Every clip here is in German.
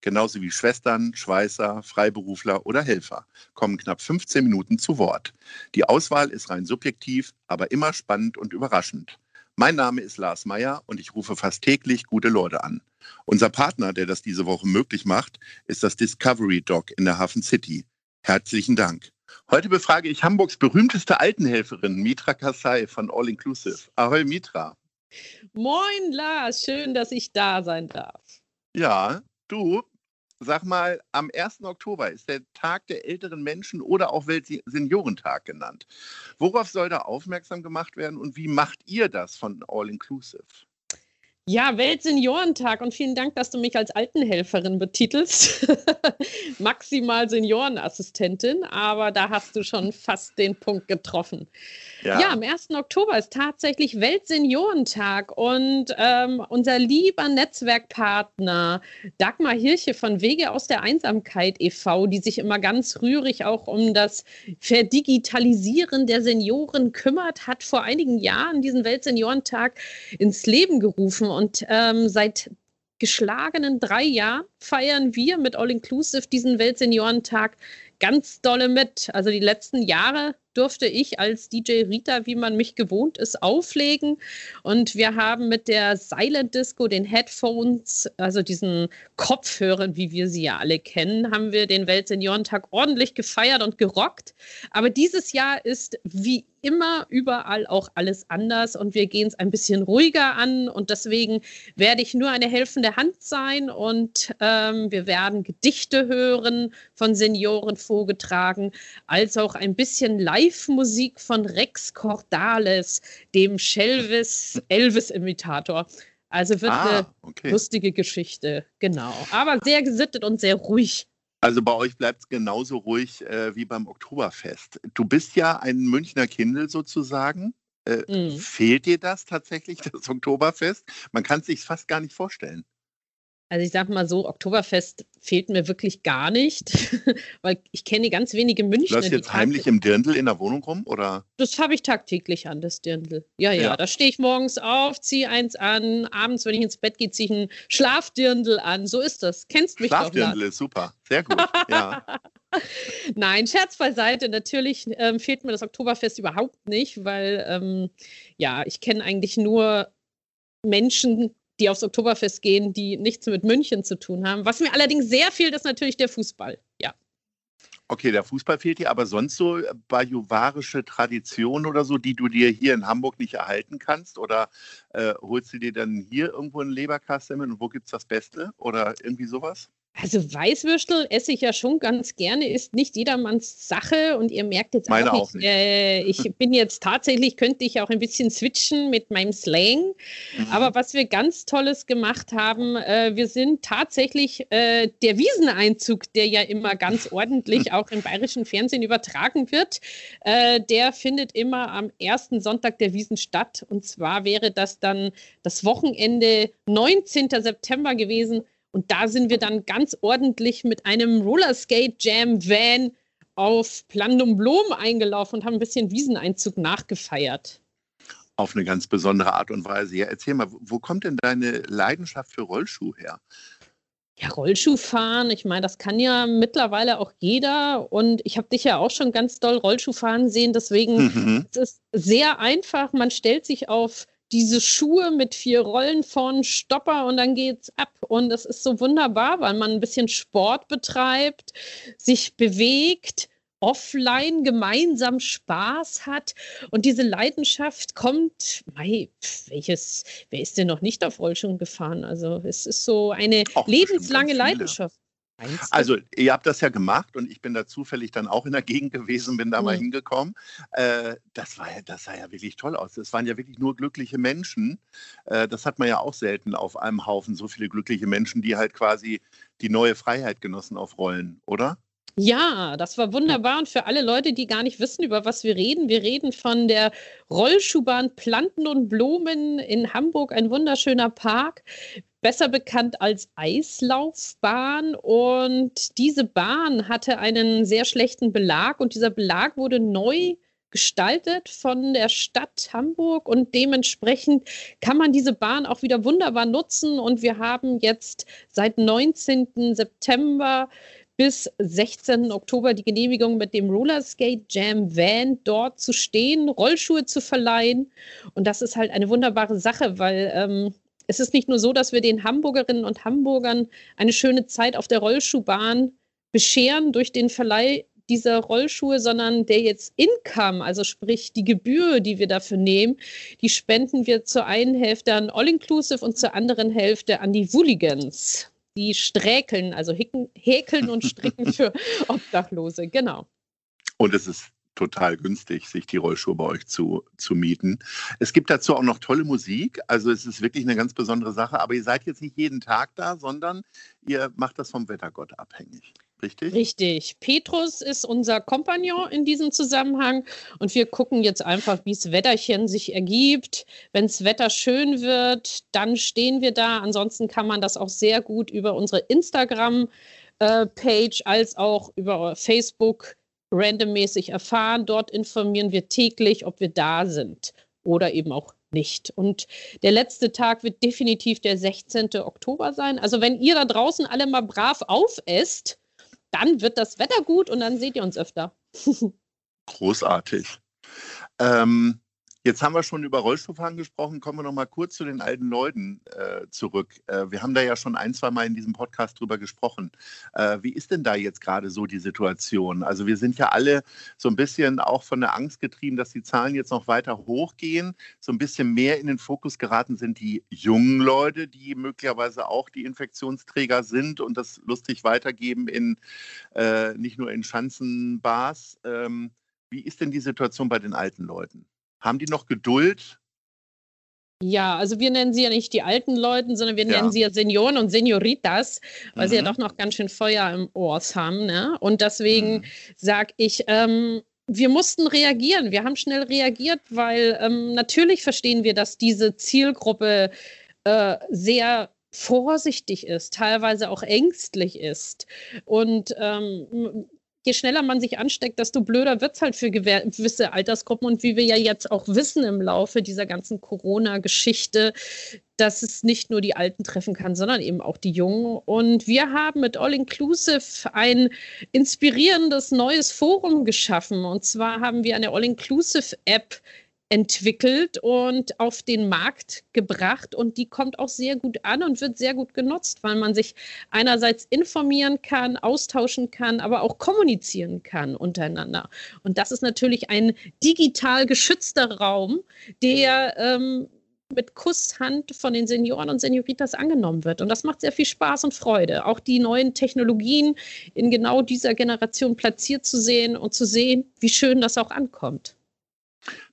genauso wie Schwestern, Schweißer, Freiberufler oder Helfer, kommen knapp 15 Minuten zu Wort. Die Auswahl ist rein subjektiv, aber immer spannend und überraschend. Mein Name ist Lars Meyer und ich rufe fast täglich gute Leute an. Unser Partner, der das diese Woche möglich macht, ist das Discovery Dog in der Hafen City. Herzlichen Dank. Heute befrage ich Hamburgs berühmteste Altenhelferin, Mitra Kassai von All Inclusive. Ahoi, Mitra. Moin, Lars. Schön, dass ich da sein darf. Ja, Du, sag mal, am 1. Oktober ist der Tag der älteren Menschen oder auch Weltseniorentag genannt. Worauf soll da aufmerksam gemacht werden und wie macht ihr das von All Inclusive? Ja, Weltseniorentag und vielen Dank, dass du mich als Altenhelferin betitelst. Maximal Seniorenassistentin, aber da hast du schon fast den Punkt getroffen. Ja, ja am 1. Oktober ist tatsächlich Weltseniorentag und ähm, unser lieber Netzwerkpartner Dagmar Hirche von Wege aus der Einsamkeit e.V., die sich immer ganz rührig auch um das Verdigitalisieren der Senioren kümmert, hat vor einigen Jahren diesen Weltseniorentag ins Leben gerufen und ähm, seit geschlagenen drei Jahren feiern wir mit All Inclusive diesen Weltseniorentag ganz dolle mit. Also die letzten Jahre durfte ich als DJ Rita, wie man mich gewohnt ist, auflegen. Und wir haben mit der Silent Disco, den Headphones, also diesen Kopfhörern, wie wir sie ja alle kennen, haben wir den Weltseniorentag ordentlich gefeiert und gerockt. Aber dieses Jahr ist wie immer überall auch alles anders und wir gehen es ein bisschen ruhiger an und deswegen werde ich nur eine helfende Hand sein und ähm, wir werden Gedichte hören von Senioren vorgetragen, als auch ein bisschen Live-Musik von Rex Cordales, dem Shelvis Elvis-Imitator. Also wird ah, eine okay. lustige Geschichte, genau. Aber sehr gesittet und sehr ruhig. Also bei euch bleibt es genauso ruhig äh, wie beim Oktoberfest. Du bist ja ein Münchner Kindel sozusagen. Äh, mhm. Fehlt dir das tatsächlich, das Oktoberfest? Man kann es sich fast gar nicht vorstellen. Also ich sage mal so, Oktoberfest fehlt mir wirklich gar nicht, weil ich kenne ganz wenige Münchner. Du jetzt heimlich im Dirndl in der Wohnung rum? Oder? Das habe ich tagtäglich an, das Dirndl. Ja, ja, ja. da stehe ich morgens auf, ziehe eins an, abends, wenn ich ins Bett gehe, ziehe ich ein Schlafdirndl an. So ist das. Kennst mich Schlafdirndl doch. Schlafdirndl ist super. Sehr gut, ja. Nein, Scherz beiseite. Natürlich ähm, fehlt mir das Oktoberfest überhaupt nicht, weil ähm, ja, ich kenne eigentlich nur Menschen, die aufs Oktoberfest gehen, die nichts mit München zu tun haben. Was mir allerdings sehr fehlt, ist natürlich der Fußball. Ja. Okay, der Fußball fehlt dir, aber sonst so bajuwarische Traditionen oder so, die du dir hier in Hamburg nicht erhalten kannst? Oder äh, holst du dir dann hier irgendwo einen Leberkassemmel und wo gibt es das Beste? Oder irgendwie sowas? Also Weißwürstel esse ich ja schon ganz gerne, ist nicht jedermanns Sache und ihr merkt jetzt Meine auch, ich, äh, ich bin jetzt tatsächlich, könnte ich auch ein bisschen switchen mit meinem Slang, mhm. aber was wir ganz Tolles gemacht haben, äh, wir sind tatsächlich äh, der Wieseneinzug, der ja immer ganz ordentlich auch im bayerischen Fernsehen übertragen wird, äh, der findet immer am ersten Sonntag der Wiesen statt und zwar wäre das dann das Wochenende 19. September gewesen, und da sind wir dann ganz ordentlich mit einem Rollerskate Jam Van auf Plandum Blom eingelaufen und haben ein bisschen Wieseneinzug nachgefeiert. Auf eine ganz besondere Art und Weise. Ja, erzähl mal, wo kommt denn deine Leidenschaft für Rollschuh her? Ja, Rollschuhfahren, ich meine, das kann ja mittlerweile auch jeder. Und ich habe dich ja auch schon ganz doll Rollschuhfahren sehen. Deswegen mhm. es ist es sehr einfach. Man stellt sich auf diese Schuhe mit vier Rollen vorn, Stopper und dann geht's ab. Und das ist so wunderbar, weil man ein bisschen Sport betreibt, sich bewegt, offline gemeinsam Spaß hat und diese Leidenschaft kommt, mei, welches, wer ist denn noch nicht auf Rollschuhen gefahren? Also es ist so eine Auch lebenslange Leidenschaft. Also, ihr habt das ja gemacht und ich bin da zufällig dann auch in der Gegend gewesen, bin da mhm. mal hingekommen. Äh, das, war ja, das sah ja wirklich toll aus. Es waren ja wirklich nur glückliche Menschen. Äh, das hat man ja auch selten auf einem Haufen, so viele glückliche Menschen, die halt quasi die neue Freiheit genossen auf Rollen, oder? Ja, das war wunderbar. Und für alle Leute, die gar nicht wissen, über was wir reden, wir reden von der Rollschuhbahn Planten und Blumen in Hamburg, ein wunderschöner Park, besser bekannt als Eislaufbahn. Und diese Bahn hatte einen sehr schlechten Belag und dieser Belag wurde neu gestaltet von der Stadt Hamburg und dementsprechend kann man diese Bahn auch wieder wunderbar nutzen und wir haben jetzt seit 19. September bis 16. Oktober die Genehmigung mit dem Rollerskate Jam Van dort zu stehen, Rollschuhe zu verleihen. Und das ist halt eine wunderbare Sache, weil ähm, es ist nicht nur so, dass wir den Hamburgerinnen und Hamburgern eine schöne Zeit auf der Rollschuhbahn bescheren durch den Verleih dieser Rollschuhe, sondern der jetzt Income, also sprich die Gebühr, die wir dafür nehmen, die spenden wir zur einen Hälfte an All Inclusive und zur anderen Hälfte an die Wooligans. Die sträkeln, also hicken, häkeln und stricken für Obdachlose, genau. Und es ist total günstig, sich die Rollschuhe bei euch zu, zu mieten. Es gibt dazu auch noch tolle Musik. Also es ist wirklich eine ganz besondere Sache. Aber ihr seid jetzt nicht jeden Tag da, sondern ihr macht das vom Wettergott abhängig. Richtig? Richtig. Petrus ist unser Kompagnon in diesem Zusammenhang und wir gucken jetzt einfach, wie es Wetterchen sich ergibt. Wenn das Wetter schön wird, dann stehen wir da. Ansonsten kann man das auch sehr gut über unsere Instagram-Page als auch über Facebook randommäßig erfahren. Dort informieren wir täglich, ob wir da sind oder eben auch nicht. Und der letzte Tag wird definitiv der 16. Oktober sein. Also wenn ihr da draußen alle mal brav aufesst, dann wird das Wetter gut und dann seht ihr uns öfter. Großartig. Ähm, Jetzt haben wir schon über Rollstuhlfahren gesprochen. Kommen wir noch mal kurz zu den alten Leuten äh, zurück. Äh, wir haben da ja schon ein, zwei Mal in diesem Podcast drüber gesprochen. Äh, wie ist denn da jetzt gerade so die Situation? Also wir sind ja alle so ein bisschen auch von der Angst getrieben, dass die Zahlen jetzt noch weiter hochgehen. So ein bisschen mehr in den Fokus geraten sind die jungen Leute, die möglicherweise auch die Infektionsträger sind und das lustig weitergeben in äh, nicht nur in Schanzenbars. Ähm, wie ist denn die Situation bei den alten Leuten? Haben die noch Geduld? Ja, also wir nennen sie ja nicht die alten Leute, sondern wir ja. nennen sie ja Senioren und Senioritas, weil mhm. sie ja mhm. doch noch ganz schön Feuer im Ohr haben. Ne? Und deswegen mhm. sage ich, ähm, wir mussten reagieren. Wir haben schnell reagiert, weil ähm, natürlich verstehen wir, dass diese Zielgruppe äh, sehr vorsichtig ist, teilweise auch ängstlich ist. Und ähm, je schneller man sich ansteckt, desto blöder wird es halt für gewisse Altersgruppen. Und wie wir ja jetzt auch wissen im Laufe dieser ganzen Corona-Geschichte, dass es nicht nur die Alten treffen kann, sondern eben auch die Jungen. Und wir haben mit All Inclusive ein inspirierendes neues Forum geschaffen. Und zwar haben wir eine All Inclusive App entwickelt und auf den Markt gebracht. Und die kommt auch sehr gut an und wird sehr gut genutzt, weil man sich einerseits informieren kann, austauschen kann, aber auch kommunizieren kann untereinander. Und das ist natürlich ein digital geschützter Raum, der ähm, mit Kusshand von den Senioren und Senioritas angenommen wird. Und das macht sehr viel Spaß und Freude. Auch die neuen Technologien in genau dieser Generation platziert zu sehen und zu sehen, wie schön das auch ankommt.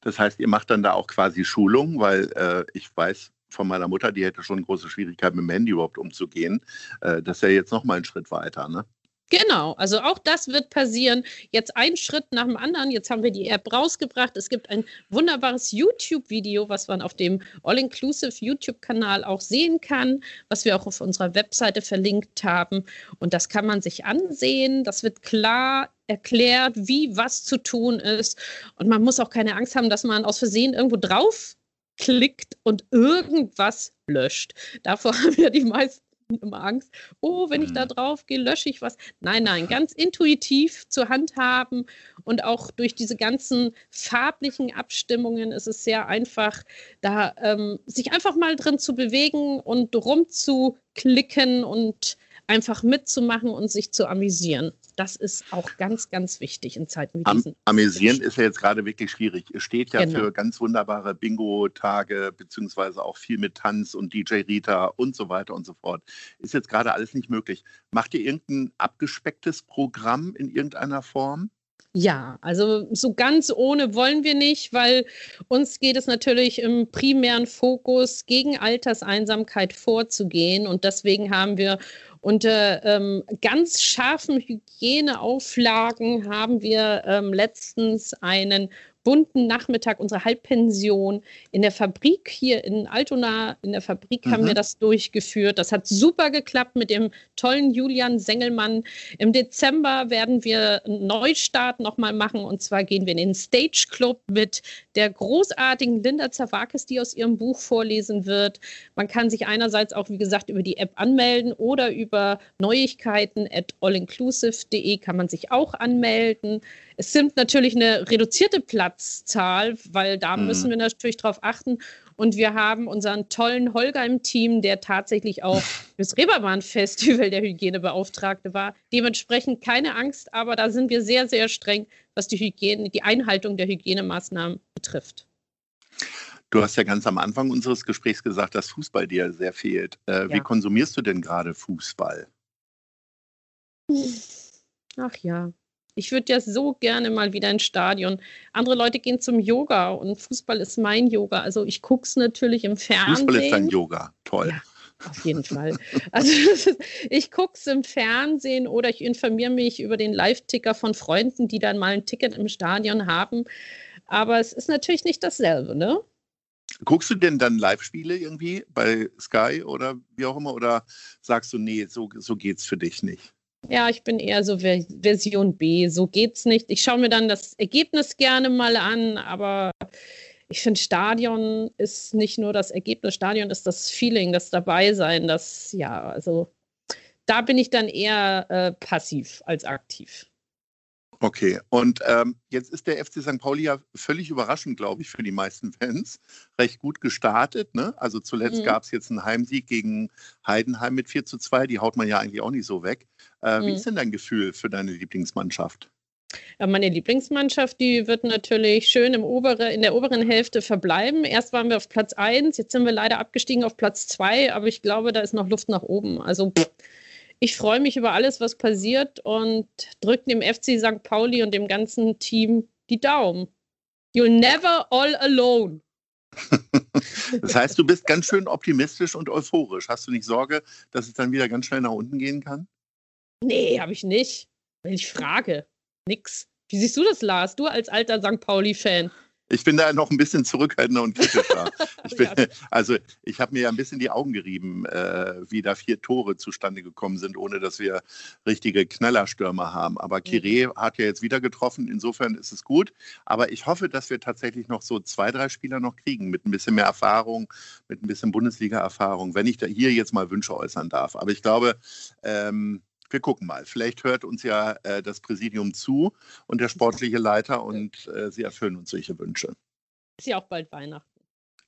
Das heißt, ihr macht dann da auch quasi Schulungen, weil äh, ich weiß von meiner Mutter, die hätte schon große Schwierigkeiten mit dem Handy überhaupt umzugehen. Äh, das ist ja jetzt noch mal ein Schritt weiter, ne? Genau, also auch das wird passieren. Jetzt ein Schritt nach dem anderen. Jetzt haben wir die App rausgebracht. Es gibt ein wunderbares YouTube-Video, was man auf dem All-Inclusive YouTube-Kanal auch sehen kann, was wir auch auf unserer Webseite verlinkt haben. Und das kann man sich ansehen. Das wird klar erklärt, wie was zu tun ist. Und man muss auch keine Angst haben, dass man aus Versehen irgendwo drauf klickt und irgendwas löscht. Davor haben ja die meisten immer Angst, oh, wenn ich da mhm. drauf gehe, lösche ich was. Nein, nein, ganz intuitiv zur Hand haben und auch durch diese ganzen farblichen Abstimmungen ist es sehr einfach, da ähm, sich einfach mal drin zu bewegen und rumzuklicken und einfach mitzumachen und sich zu amüsieren. Das ist auch ganz, ganz wichtig in Zeiten wie diesen. Am Amüsieren ist ja jetzt gerade wirklich schwierig. Es steht ja genau. für ganz wunderbare Bingo-Tage, beziehungsweise auch viel mit Tanz und DJ Rita und so weiter und so fort. Ist jetzt gerade alles nicht möglich. Macht ihr irgendein abgespecktes Programm in irgendeiner Form? Ja, also so ganz ohne wollen wir nicht, weil uns geht es natürlich im primären Fokus gegen Alterseinsamkeit vorzugehen. Und deswegen haben wir Unter ähm, ganz scharfen Hygieneauflagen haben wir ähm, letztens einen bunten Nachmittag unsere Halbpension in der Fabrik hier in Altona. In der Fabrik mhm. haben wir das durchgeführt. Das hat super geklappt mit dem tollen Julian Sengelmann. Im Dezember werden wir einen Neustart nochmal machen und zwar gehen wir in den Stage Club mit der großartigen Linda Zawakis, die aus ihrem Buch vorlesen wird. Man kann sich einerseits auch, wie gesagt, über die App anmelden oder über Neuigkeiten at allinclusive.de kann man sich auch anmelden. Es sind natürlich eine reduzierte Platzzahl, weil da mhm. müssen wir natürlich drauf achten. Und wir haben unseren tollen Holger im Team, der tatsächlich auch fürs Reeperbahn-Festival der Hygienebeauftragte war. Dementsprechend keine Angst, aber da sind wir sehr, sehr streng, was die Hygiene, die Einhaltung der Hygienemaßnahmen betrifft. Du hast ja ganz am Anfang unseres Gesprächs gesagt, dass Fußball dir sehr fehlt. Äh, ja. Wie konsumierst du denn gerade Fußball? Ach ja, ich würde ja so gerne mal wieder ins Stadion. Andere Leute gehen zum Yoga und Fußball ist mein Yoga. Also ich gucke es natürlich im Fernsehen. Fußball ist dein Yoga, toll. Ja, auf jeden Fall. Also ich gucke es im Fernsehen oder ich informiere mich über den Live-Ticker von Freunden, die dann mal ein Ticket im Stadion haben. Aber es ist natürlich nicht dasselbe, ne? Guckst du denn dann Live-Spiele irgendwie bei Sky oder wie auch immer? Oder sagst du, nee, so, so es für dich nicht? Ja, ich bin eher so Version B. So geht's nicht. Ich schaue mir dann das Ergebnis gerne mal an, aber ich finde, Stadion ist nicht nur das Ergebnis, Stadion ist das Feeling, das Dabeisein, das, ja, also da bin ich dann eher äh, passiv als aktiv. Okay, und ähm, jetzt ist der FC St. Pauli ja völlig überraschend, glaube ich, für die meisten Fans. Recht gut gestartet. Ne? Also zuletzt mhm. gab es jetzt einen Heimsieg gegen Heidenheim mit 4 zu 2. Die haut man ja eigentlich auch nicht so weg. Äh, mhm. Wie ist denn dein Gefühl für deine Lieblingsmannschaft? Ja, meine Lieblingsmannschaft, die wird natürlich schön im obere, in der oberen Hälfte verbleiben. Erst waren wir auf Platz 1, jetzt sind wir leider abgestiegen auf Platz 2, aber ich glaube, da ist noch Luft nach oben. Also pff, ich freue mich über alles, was passiert und drücke dem FC St. Pauli und dem ganzen Team die Daumen. You'll never all alone. das heißt, du bist ganz schön optimistisch und euphorisch. Hast du nicht Sorge, dass es dann wieder ganz schnell nach unten gehen kann? Nee, habe ich nicht. Wenn ich frage, nix. Wie siehst du das, Lars? Du als alter St. Pauli-Fan. Ich bin da noch ein bisschen zurückhaltender und kritischer. Ich bin, also ich habe mir ja ein bisschen die Augen gerieben, äh, wie da vier Tore zustande gekommen sind, ohne dass wir richtige Knallerstürmer haben. Aber Kire mhm. hat ja jetzt wieder getroffen, insofern ist es gut. Aber ich hoffe, dass wir tatsächlich noch so zwei, drei Spieler noch kriegen, mit ein bisschen mehr Erfahrung, mit ein bisschen Bundesliga-Erfahrung, wenn ich da hier jetzt mal Wünsche äußern darf. Aber ich glaube, ähm, wir gucken mal. Vielleicht hört uns ja äh, das Präsidium zu und der sportliche Leiter und äh, sie erfüllen uns solche Wünsche. Ist ja auch bald Weihnachten.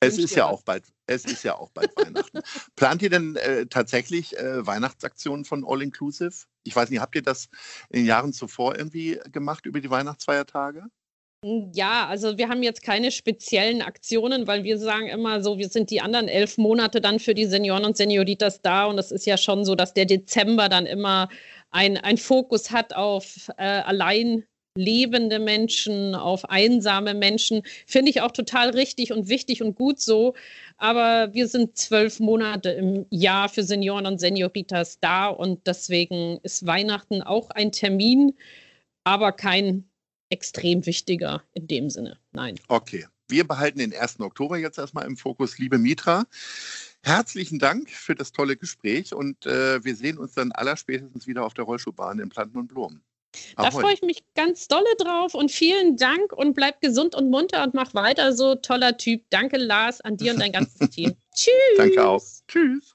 Es ist ja auch bald, es ist ja auch bald Weihnachten. Plant ihr denn äh, tatsächlich äh, Weihnachtsaktionen von All Inclusive? Ich weiß nicht, habt ihr das in den Jahren zuvor irgendwie gemacht über die Weihnachtsfeiertage? Hm, ja, also wir haben jetzt keine speziellen Aktionen, weil wir sagen immer so, wir sind die anderen elf Monate dann für die Senioren und Senioritas da und es ist ja schon so, dass der Dezember dann immer ein, ein Fokus hat auf äh, allein lebende Menschen, auf einsame Menschen. Finde ich auch total richtig und wichtig und gut so. Aber wir sind zwölf Monate im Jahr für Senioren und Senioritas da und deswegen ist Weihnachten auch ein Termin, aber kein extrem wichtiger in dem Sinne. Nein. Okay. Wir behalten den 1. Oktober jetzt erstmal im Fokus. Liebe Mitra, herzlichen Dank für das tolle Gespräch und äh, wir sehen uns dann allerspätestens wieder auf der Rollschuhbahn in Planten und Blumen. Da freue ich mich ganz dolle drauf und vielen Dank und bleib gesund und munter und mach weiter so, toller Typ. Danke, Lars, an dir und dein ganzes Team. Tschüss. Danke auch. Tschüss.